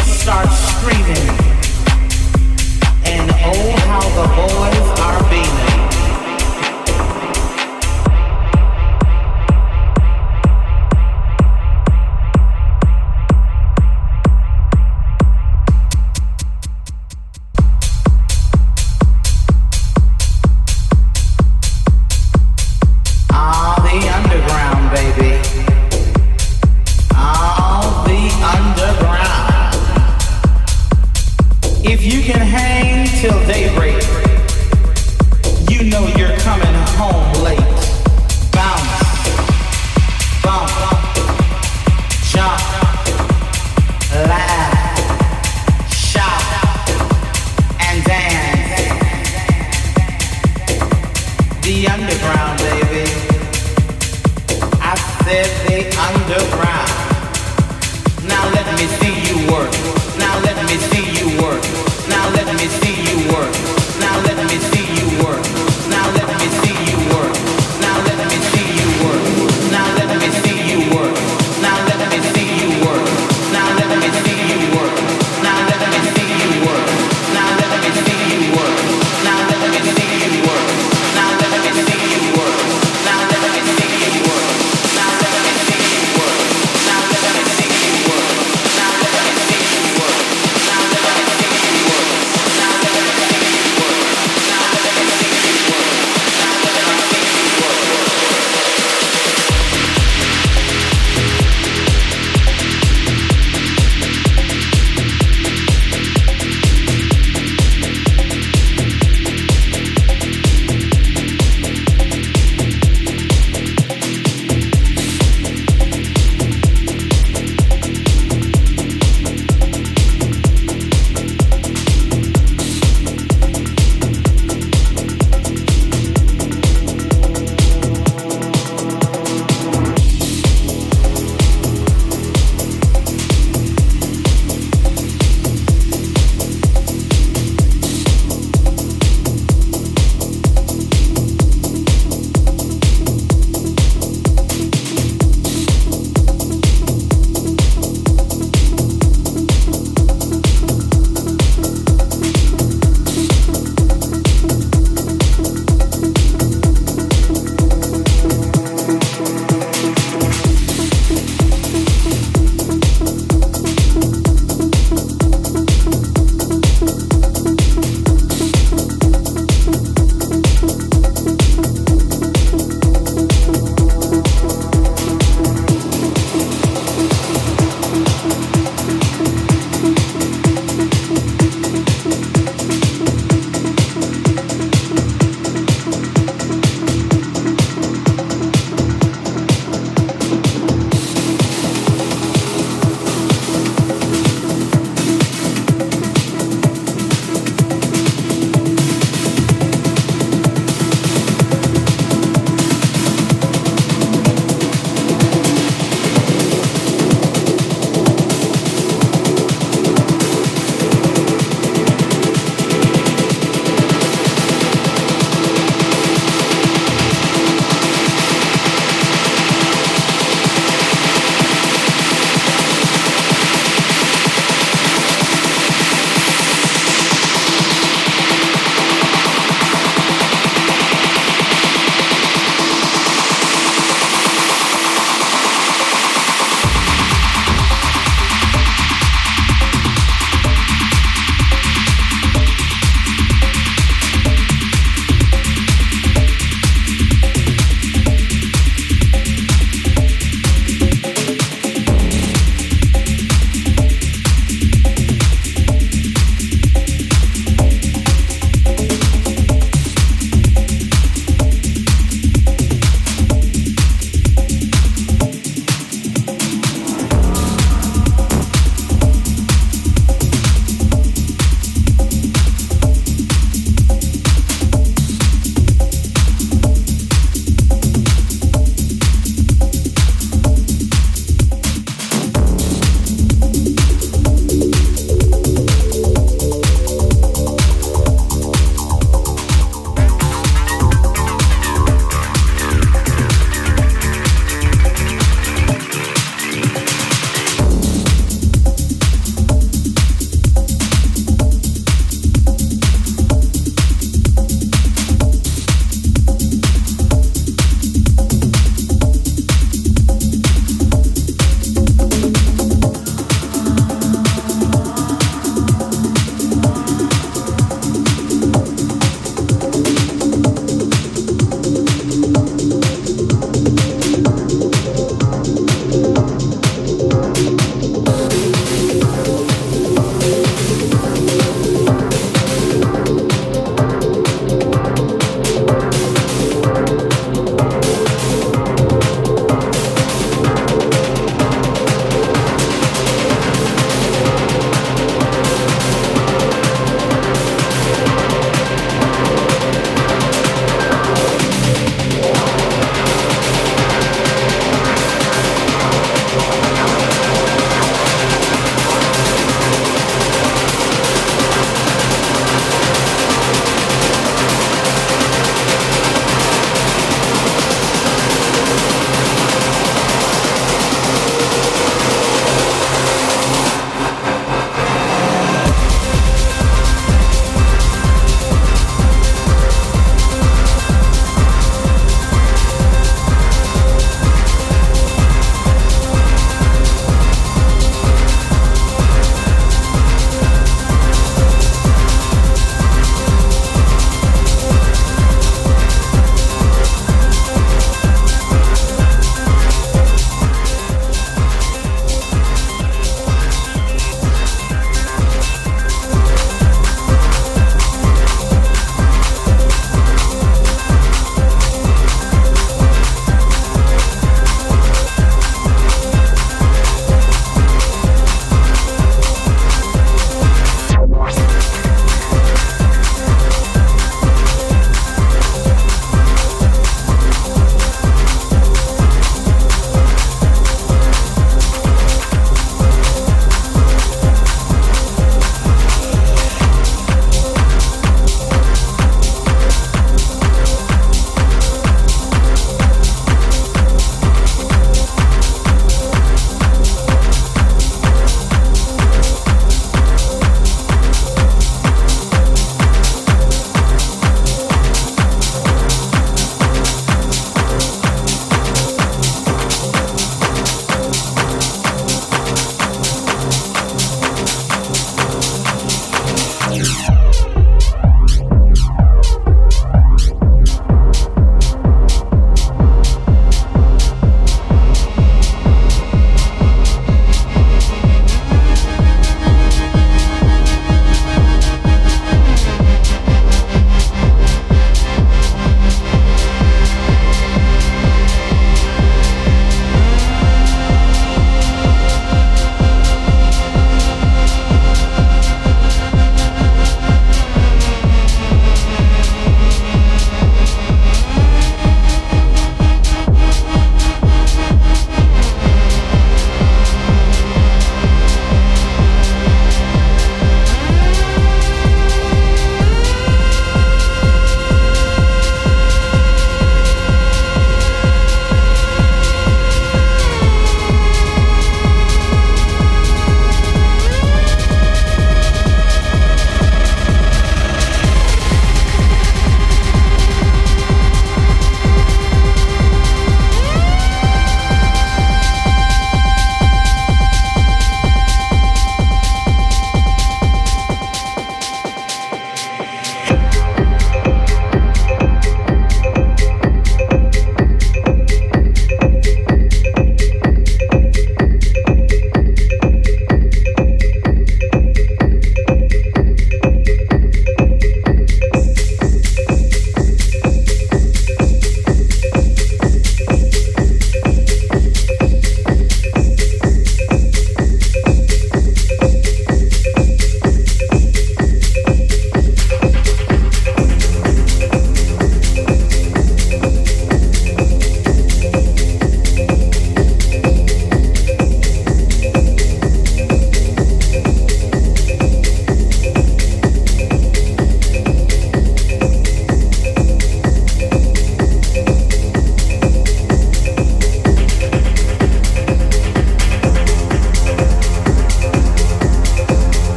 start screaming. And oh, how the boys are beaming.